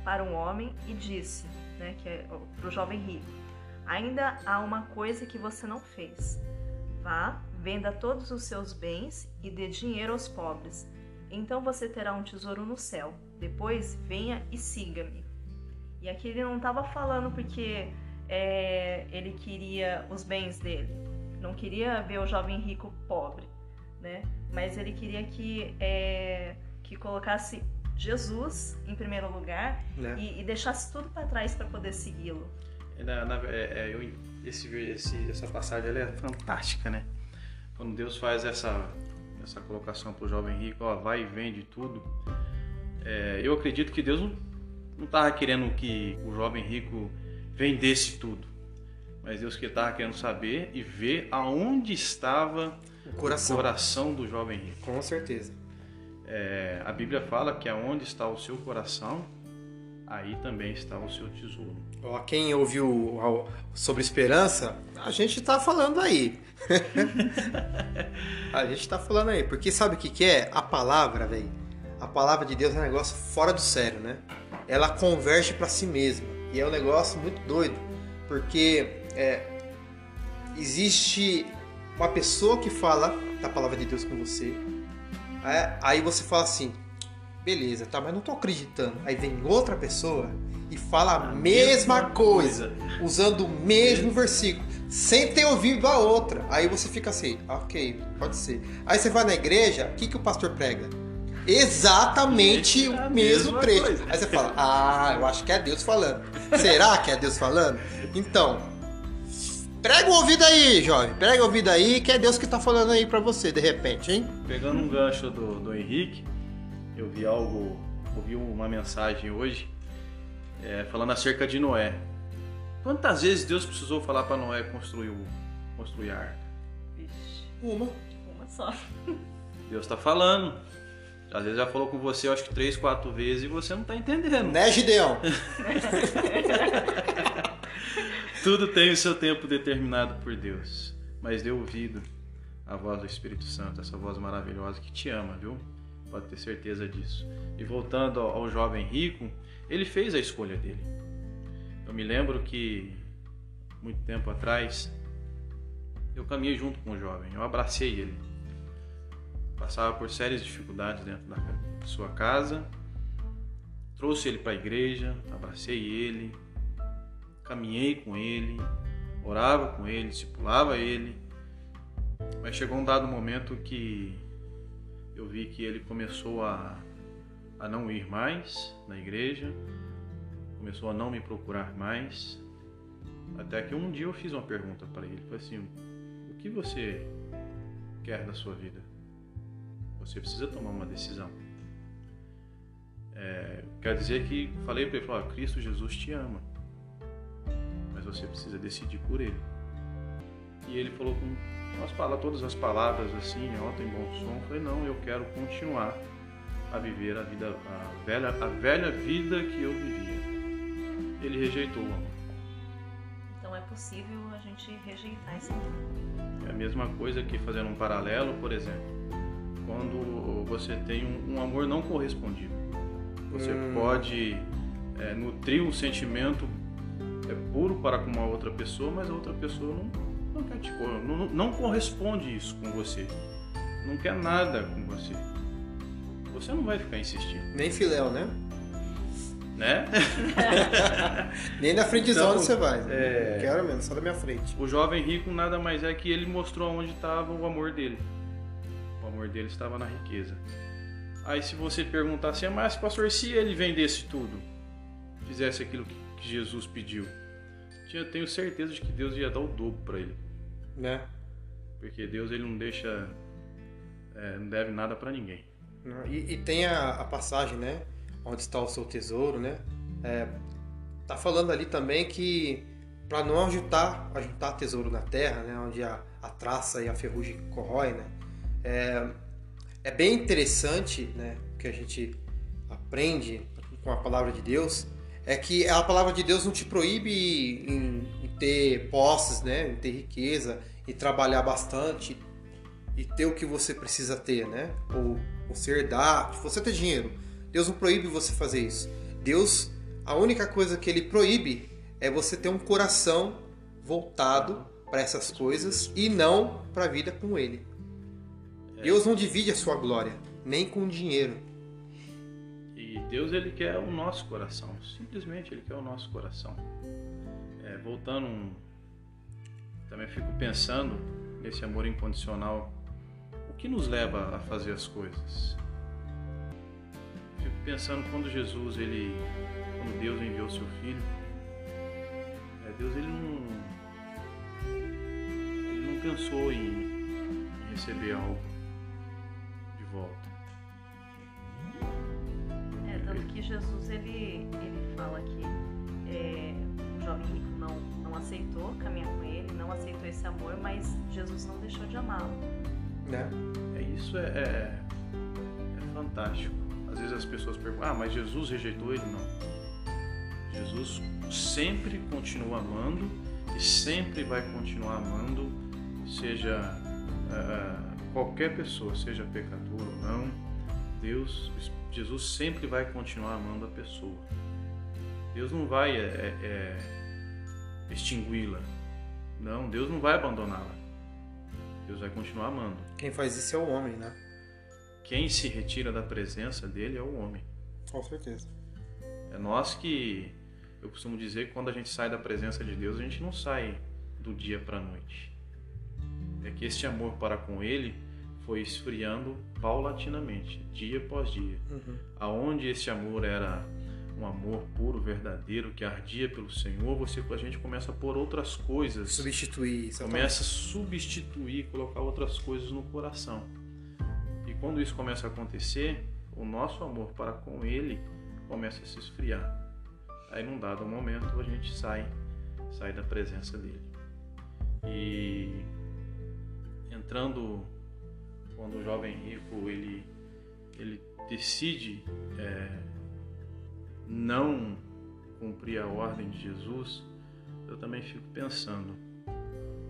para um homem e disse, né, que é para o jovem rico: Ainda há uma coisa que você não fez. Vá, venda todos os seus bens e dê dinheiro aos pobres então você terá um tesouro no céu. Depois venha e siga-me. E aqui ele não estava falando porque é, ele queria os bens dele, não queria ver o jovem rico pobre, né? Mas ele queria que é, que colocasse Jesus em primeiro lugar Né? e, e deixasse tudo para trás para poder segui-lo. É, na- na- é, é, eu- esse, esse- essa passagem ela é fantástica, né? Quando Deus faz essa, essa colocação para o jovem rico, ó, vai e vende tudo. É, eu acredito que Deus não, estava querendo que o jovem rico vendesse tudo. Mas Deus que estava querendo saber e ver aonde estava O coração. o coração do jovem rico. Com certeza. É, a Bíblia fala que aonde está o seu coração, aí também está o seu tesouro. Ó, quem ouviu sobre esperança, a gente tá falando aí. a gente tá falando aí. Porque sabe o que, que é? A palavra, velho. A palavra de Deus é um negócio fora do sério, né? Ela converge para si mesma. E é um negócio muito doido. Porque é, existe uma pessoa que fala da palavra de Deus com você. É, aí você fala assim, beleza, tá, mas não tô acreditando. Aí vem outra pessoa e fala a mesma coisa, usando o mesmo versículo, sem ter ouvido a outra. Aí você fica assim, ok, pode ser. Aí você vai na igreja, o que, que o pastor prega? Exatamente o mesmo trecho. coisa. Aí você fala, ah, eu acho que é Deus falando. Será que é Deus falando? Então, prega o ouvido aí, jovem. Prega o ouvido aí, que é Deus que tá falando aí pra você, de repente, hein? Pegando um gancho do, do Henrique, eu vi algo, ouvi uma mensagem hoje é, falando acerca de Noé. Quantas vezes Deus precisou falar para Noé construir, o, construir a arca? Vixe, Uma. uma só. Deus está falando. Às vezes já falou com você, acho que três, quatro vezes e você não está entendendo. Né, Gideão? Tudo tem o seu tempo determinado por Deus. Mas dê ouvido à voz do Espírito Santo, essa voz maravilhosa que te ama, viu? Pode ter certeza disso. E voltando ao jovem rico, ele fez a escolha dele. Eu me lembro que, muito tempo atrás, eu caminhei junto com o jovem, eu abracei ele. Passava por sérias dificuldades dentro da sua casa, trouxe ele para a igreja, abracei ele, caminhei com ele, orava com ele, discipulava ele. Mas chegou um dado momento que eu vi que ele começou a, a não ir mais na igreja, começou a não me procurar mais. Até que um dia eu fiz uma pergunta para ele, falei assim: "O que você quer da sua vida? Você precisa tomar uma decisão." É, quer dizer que falei para ele, falei, "Ó, Cristo Jesus te ama mas você precisa decidir por ele. E ele falou com as palavras, todas as palavras assim, alto em bom som. Eu falei, não, eu quero continuar a viver a vida, a velha, a velha vida que eu vivia. Ele rejeitou o amor. Então é possível a gente rejeitar esse amor. É a mesma coisa que fazendo um paralelo, por exemplo, quando você tem um, um amor não correspondido. Você Hum. pode é, nutrir um sentimento é, puro para com uma outra pessoa, mas a outra pessoa não, te cor- não, não corresponde isso com você. Não quer nada com você. Você não vai ficar insistindo, Nem filéu, né? né? Nem na frente Então, você vai. é- Quero mesmo, só da minha frente. O jovem rico nada mais é que ele mostrou onde estava o amor dele. O amor dele estava na riqueza. Aí se você perguntar assim, "Ah, mas pastor, se ele vendesse tudo, fizesse aquilo que Jesus pediu, tinha, tenho certeza de que Deus ia dar o dobro para ele. Né? Porque Deus ele não deixa, é, não deve nada para ninguém. E, e tem a, a passagem, né? Onde está o seu tesouro, né? É, tá falando ali também que para não ajuntar, ajuntar tesouro na terra, né? Onde a, a traça e a ferrugem corrói, né? É, é bem interessante, né? Que a gente aprende com a palavra de Deus é que a palavra de Deus não te proíbe em, em ter posses, né? Em ter riqueza e trabalhar bastante e ter o que você precisa ter, né? Ou você herdar, você ter dinheiro. Deus não proíbe você fazer isso. Deus, a única coisa que ele proíbe é você ter um coração voltado para essas coisas e não para a vida com ele. Deus não divide a sua glória, nem com dinheiro. E Deus ele quer o nosso coração, simplesmente ele quer o nosso coração. É, voltando, também fico pensando nesse amor incondicional. O que nos leva a fazer as coisas? Fico pensando quando Jesus, ele, quando Deus enviou seu filho, é, Deus ele não, ele não pensou em receber algo tanto que Jesus ele, ele fala que é, o jovem rico não, não aceitou caminhar com ele, não aceitou esse amor, mas Jesus não deixou de amá-lo. Né? É isso é, é, é fantástico. Às vezes as pessoas perguntam, ah, mas Jesus rejeitou ele? Não. Jesus sempre continua amando e sempre vai continuar amando, seja uh, qualquer pessoa, seja pecador ou não. Deus, Jesus sempre vai continuar amando a pessoa. Deus não vai é, é, extingui-la. Não, Deus não vai abandoná-la. Deus vai continuar amando. Quem faz isso é o homem, né? Quem se retira da presença dele é o homem. Com certeza. É nós que eu costumo dizer que quando a gente sai da presença de Deus, a gente não sai do dia para a noite. É que este amor para com ele foi esfriando paulatinamente, dia após dia. Uhum. Aonde esse amor era um amor puro, verdadeiro, que ardia pelo Senhor, você a gente começa a pôr outras coisas, Substituir. exatamente. começa a substituir, colocar outras coisas no coração. E quando isso começa a acontecer, o nosso amor para com Ele começa a se esfriar. Aí num dado momento a gente sai, sai da presença dele. E entrando quando o jovem rico ele ele decide é, não cumprir a ordem de Jesus, eu também fico pensando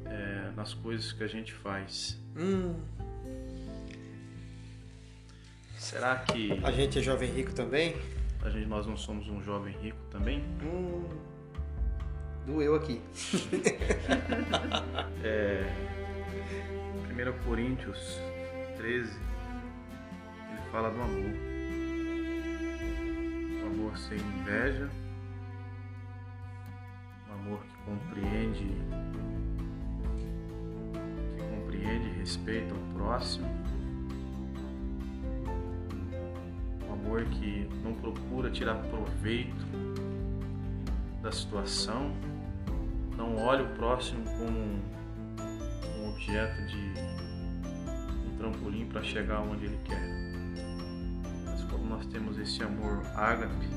é, nas coisas que a gente faz. Hum, Será que a gente é jovem rico também? a gente, nós não somos um jovem rico também? Hum, doeu aqui. É, 1 Coríntios 13, ele fala do amor. O amor sem inveja, um amor que compreende, que compreende e respeita o próximo, um amor que não procura tirar proveito da situação, não olha o próximo como um, um objeto de um trampolim para chegar onde ele quer. Mas quando nós temos esse amor ágape,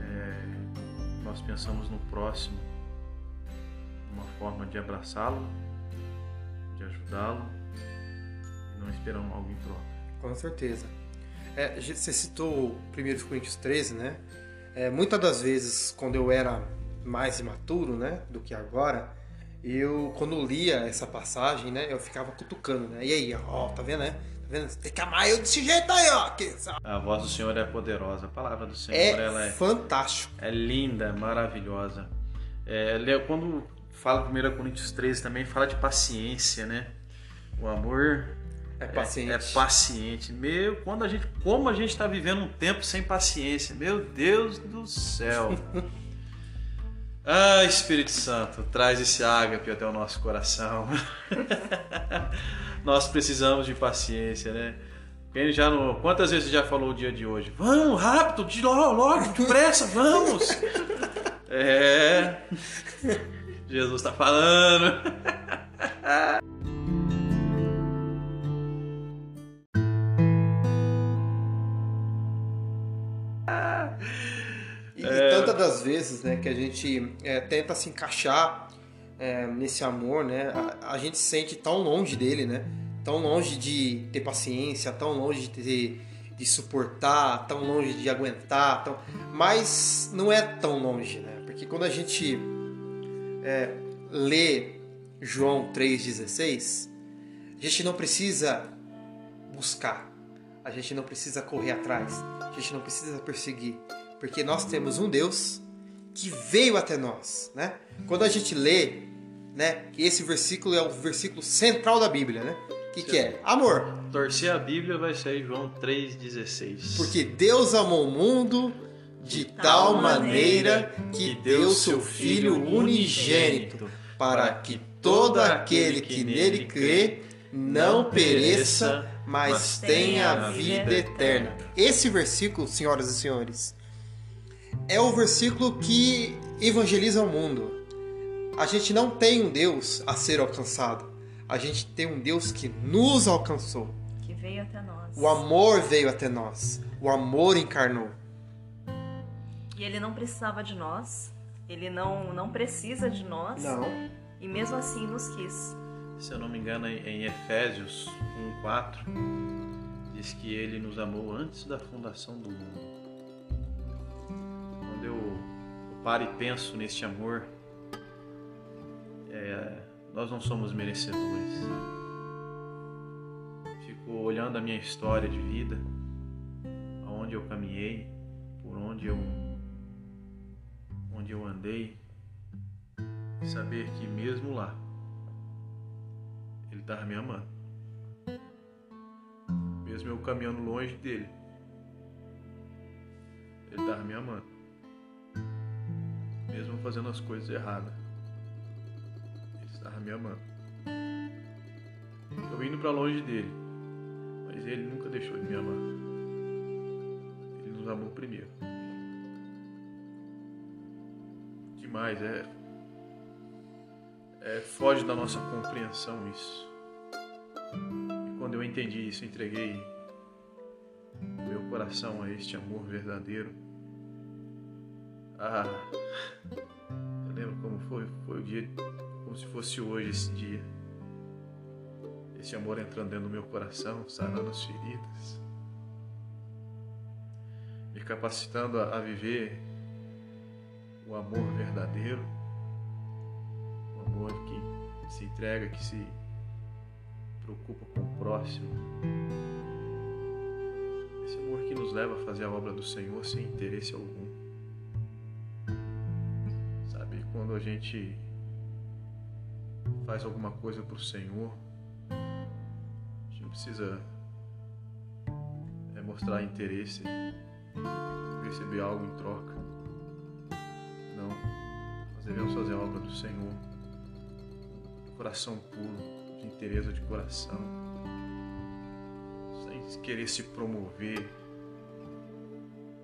é, nós pensamos no próximo, uma forma de abraçá-lo, de ajudá-lo e não esperando algo em troca. Com certeza. É, você citou 1 Coríntios 13, né? É, muitas das vezes, quando eu era mais imaturo, né, do que agora, eu, quando lia essa passagem, né, eu ficava cutucando, né? E aí, ó, tá vendo, né? Tá vendo? Você tem que amar eu desse jeito aí, ó. Que? A voz do Senhor é poderosa, a palavra do Senhor é, ela é fantástico. É linda, maravilhosa. É, quando fala 1 Coríntios 13 também, fala de paciência, né? O amor É paciente. é, é paciente. Meu, quando a gente, como a gente está vivendo um tempo sem paciência, meu Deus do céu. Ah, Espírito Santo, traz esse ágape até o nosso coração. Nós precisamos de paciência, né? Quem já não, quantas vezes já falou o dia de hoje? Vamos, rápido, de logo, logo, depressa, vamos. É. Jesus está falando. E, e tantas das vezes, né, que a gente é, tenta se encaixar é, nesse amor, né, a, a gente se sente tão longe dele, né, tão longe de ter paciência, tão longe de ter, de suportar, tão longe de aguentar, tão... mas não é tão longe, né, porque quando a gente é, lê João 3,16, a gente não precisa buscar, a gente não precisa correr atrás, a gente não precisa perseguir, porque nós temos um Deus que veio até nós, né? Quando a gente lê, né, que esse versículo é o versículo central da Bíblia, né? Que que é? Amor. Torcer a Bíblia vai sair João 3,16. Porque Deus amou o mundo de tal maneira que deu seu filho unigênito para que todo aquele que nele crê não pereça, mas, tenha a vida eterna. Esse versículo, senhoras e senhores, é o versículo que evangeliza o mundo. A gente não tem um Deus a ser alcançado. A gente tem um Deus que nos alcançou. Que veio até nós. O amor veio até nós. O amor encarnou. E ele não precisava de nós. Ele não, não precisa de nós. Não. E mesmo assim nos quis. Se eu não me engano, em Efésios 1:4 diz que ele nos amou antes da fundação do mundo. Quando eu, paro e penso neste amor, é, nós não somos merecedores. Fico olhando a minha história de vida, aonde eu caminhei, por onde eu onde eu andei, e saber que mesmo lá ele estava me amando. Mesmo eu caminhando longe dele, ele estava me amando. Mesmo fazendo as coisas erradas, ele estava me amando. Eu indo para longe dele, mas ele nunca deixou de me amar. Ele nos amou primeiro. Demais, é é, foge da nossa compreensão isso. E quando eu entendi isso, entreguei meu coração a este amor verdadeiro. Ah, eu lembro como foi, foi o dia, como se fosse hoje esse dia. Esse amor entrando dentro do meu coração, sarando as feridas, me capacitando a, a viver o amor verdadeiro o amor que se entrega, que se preocupa com o próximo. Esse amor que nos leva a fazer a obra do Senhor sem interesse algum. Quando a gente faz alguma coisa para o Senhor, a gente não precisa é, mostrar interesse, receber algo em troca. Não, nós devemos fazer a obra do Senhor coração puro, de interesse de coração, sem querer se promover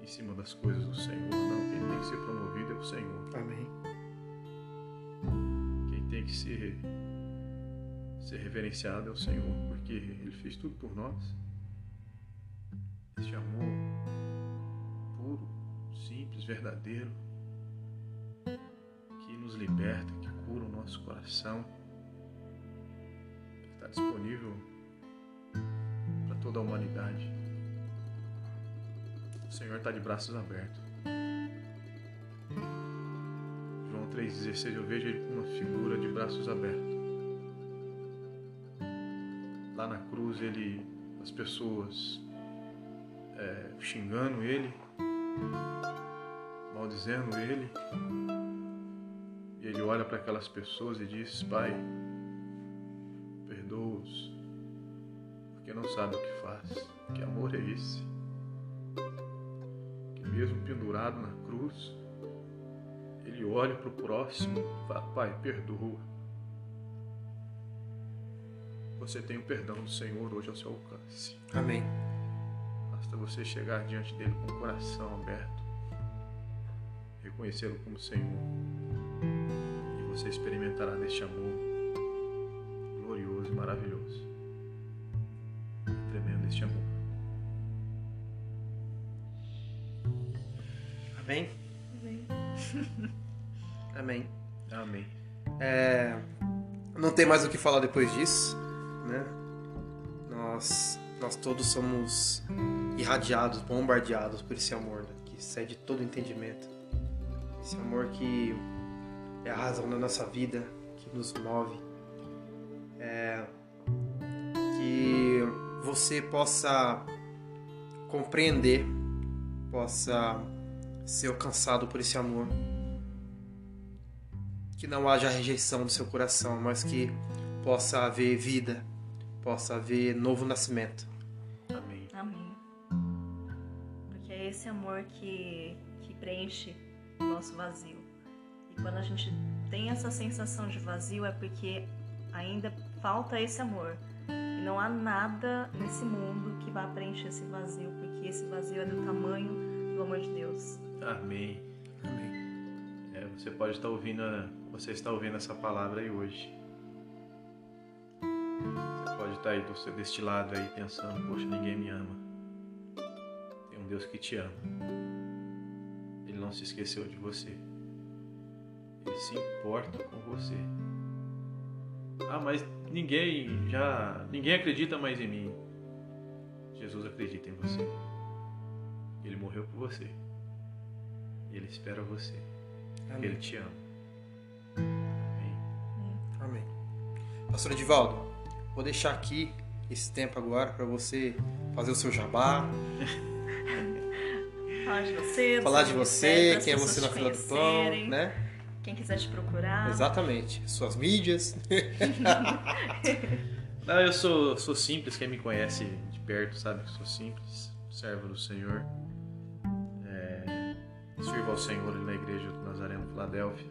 em cima das coisas do Senhor. Não, quem tem que ser promovido é o Senhor. Amém. Tem que ser, ser reverenciado é o Senhor, porque Ele fez tudo por nós. Este amor puro, simples, verdadeiro, que nos liberta, que cura o nosso coração está disponível para toda a humanidade. O Senhor está de braços abertos. 3,16 eu vejo ele com uma figura de braços abertos. Lá na cruz ele, as pessoas é, xingando ele, maldizendo ele, e ele olha para aquelas pessoas e diz: Pai, perdoa-os, porque não sabe o que faz. Que amor é esse? Que mesmo pendurado na cruz, ele olha para o próximo e fala: Pai, perdoa. Você tem o perdão do Senhor hoje ao seu alcance. Amém. Basta você chegar diante dele com o coração aberto, reconhecê-lo como Senhor, e você experimentará deste amor glorioso e maravilhoso. Tem mais o que falar depois disso, né? Nós, nós todos somos irradiados, bombardeados por esse amor né? que excede todo entendimento. Esse amor que é a razão da nossa vida, que nos move. É, que você possa compreender, possa ser alcançado por esse amor que não haja rejeição do seu coração, mas que possa haver vida, possa haver novo nascimento. Amém. Amém. Porque é esse amor que, que preenche o nosso vazio. E quando a gente tem essa sensação de vazio é porque ainda falta esse amor. E Não há nada nesse mundo que vá preencher esse vazio, porque esse vazio é do tamanho do amor de Deus. Amém. Amém. É, você pode estar ouvindo, a- você está ouvindo essa palavra aí hoje. Você pode estar aí do- deste lado aí pensando, poxa, ninguém me ama. Tem um Deus que te ama. Ele não se esqueceu de você. Ele se importa com você. Ah, mas ninguém já, ninguém acredita mais em mim. Jesus acredita em você. Ele morreu por você. Ele espera você. Porque Ele Amém. te ama. Pastor Edivaldo, vou deixar aqui esse tempo agora para você fazer o seu jabá, Falar de você, do falar de você, quem é você na fila do pão, né? Quem quiser te procurar. Exatamente. Suas mídias. Não, eu sou, sou simples, quem me conhece de perto sabe que sou simples, servo do Senhor. É, sirvo ao Senhor na igreja do Nazareno Filadélfia,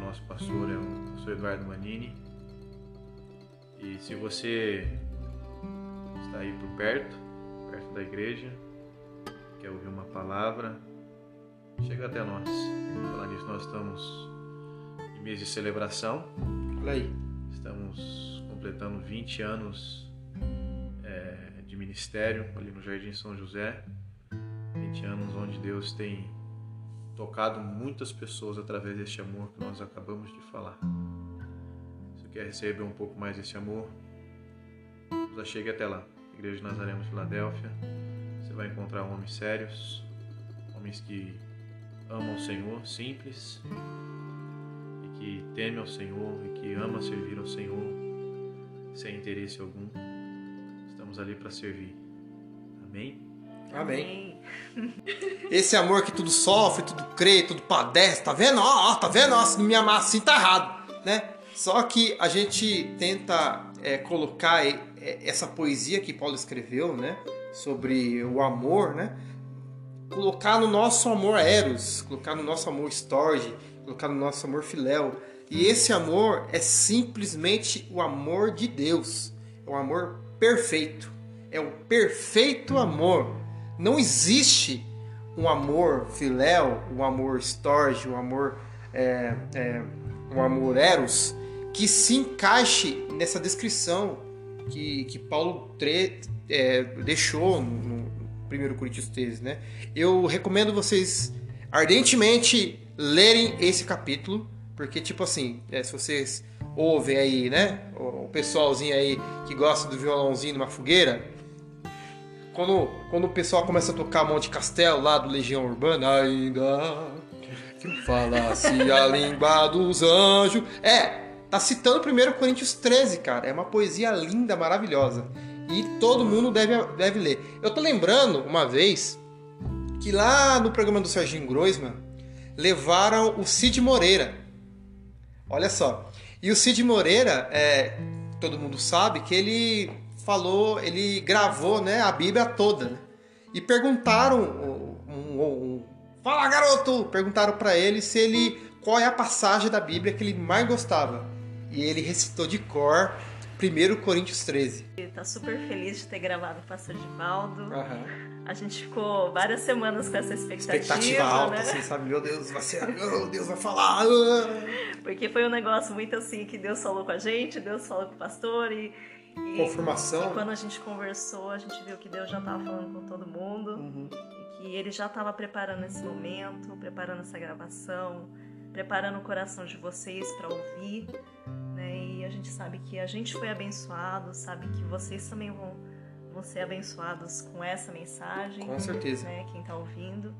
nosso pastor é o pastor Eduardo Manini. E se você está aí por perto, perto da igreja, quer ouvir uma palavra, chega até nós. Falar nisso, nós estamos em mês de celebração. Olha aí. Estamos completando 20 anos é, de ministério ali no Jardim São José. 20 anos onde Deus tem tocado muitas pessoas através deste amor que nós acabamos de falar. Se você quer receber um pouco mais desse amor, já chegue até lá. Igreja de Nazareno, Filadélfia. Você vai encontrar homens sérios, homens que amam o Senhor, simples, e que teme ao Senhor e que ama servir ao Senhor sem interesse algum. Estamos ali para servir. Amém? Amém. Esse amor que tudo sofre, tudo crê, tudo padece, tá vendo? Ó, tá vendo? Ó, se não me amar assim tá errado, né? Só que a gente tenta é, colocar é, essa poesia que Paulo escreveu, né? Sobre o amor, né? Colocar no nosso amor eros, colocar no nosso amor storge, colocar no nosso amor filéu. E esse amor é simplesmente o amor de Deus. É o amor perfeito. É o perfeito amor. Não existe um amor filéu, um amor storge, um amor, é, é, um amor eros que se encaixe nessa descrição que, que Paulo tre, é, deixou no, no 1 Coríntios 13. Né? Eu recomendo vocês ardentemente lerem esse capítulo, porque, tipo assim, é, se vocês ouvem aí, né, o, o pessoalzinho aí que gosta do violãozinho numa fogueira, quando, quando o pessoal começa a tocar Monte Castelo lá do Legião Urbana, ainda que falasse a língua dos anjos. É, tá citando 1 Coríntios 13, cara. É uma poesia linda, maravilhosa. E todo mundo deve, deve ler. Eu tô lembrando uma vez que lá no programa do Serginho Groisman levaram o Cid Moreira. Olha só. E o Cid Moreira, é, todo mundo sabe que ele falou, ele gravou né, a Bíblia toda. Né? E perguntaram, um, um, um, fala garoto, perguntaram para ele se ele qual é a passagem da Bíblia que ele mais gostava. E ele recitou de cor 1 Coríntios 13. Tá super feliz de ter gravado o Pastor Divaldo. Aham. A gente ficou várias semanas com essa expectativa, Expectativa alta, né? assim, sabe? Meu Deus, vai ser. Meu Deus, vai falar. Porque foi um negócio muito assim que Deus falou com a gente, Deus falou com o pastor e. e Confirmação. E quando a gente conversou, a gente viu que Deus já estava falando com todo mundo Uhum. e que Ele já estava preparando esse momento, preparando essa gravação, preparando o coração de vocês para ouvir, né? E a gente sabe que a gente foi abençoado, sabe que vocês também vão, vão ser abençoados com essa mensagem, Com certeza. né? Quem está ouvindo.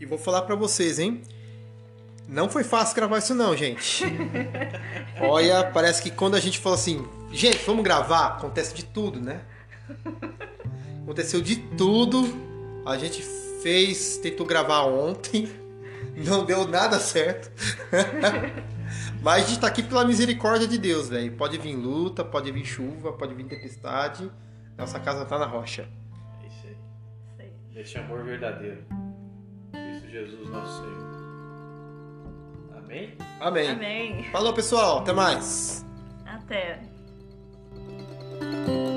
E vou falar pra vocês, hein? Não foi fácil gravar isso não, gente. Olha, parece que quando a gente fala assim, gente, vamos gravar, acontece de tudo, né? Aconteceu de tudo. A gente fez, tentou gravar ontem, não deu nada certo. Mas a gente tá aqui pela misericórdia de Deus, velho. Pode vir luta, pode vir chuva, pode vir tempestade. Nossa casa tá na rocha. É isso aí. Isso aí. Deste amor verdadeiro. Cristo Jesus, nosso Senhor. Amém? Amém. Amém. Falou, pessoal. Até mais. Até. Thank you.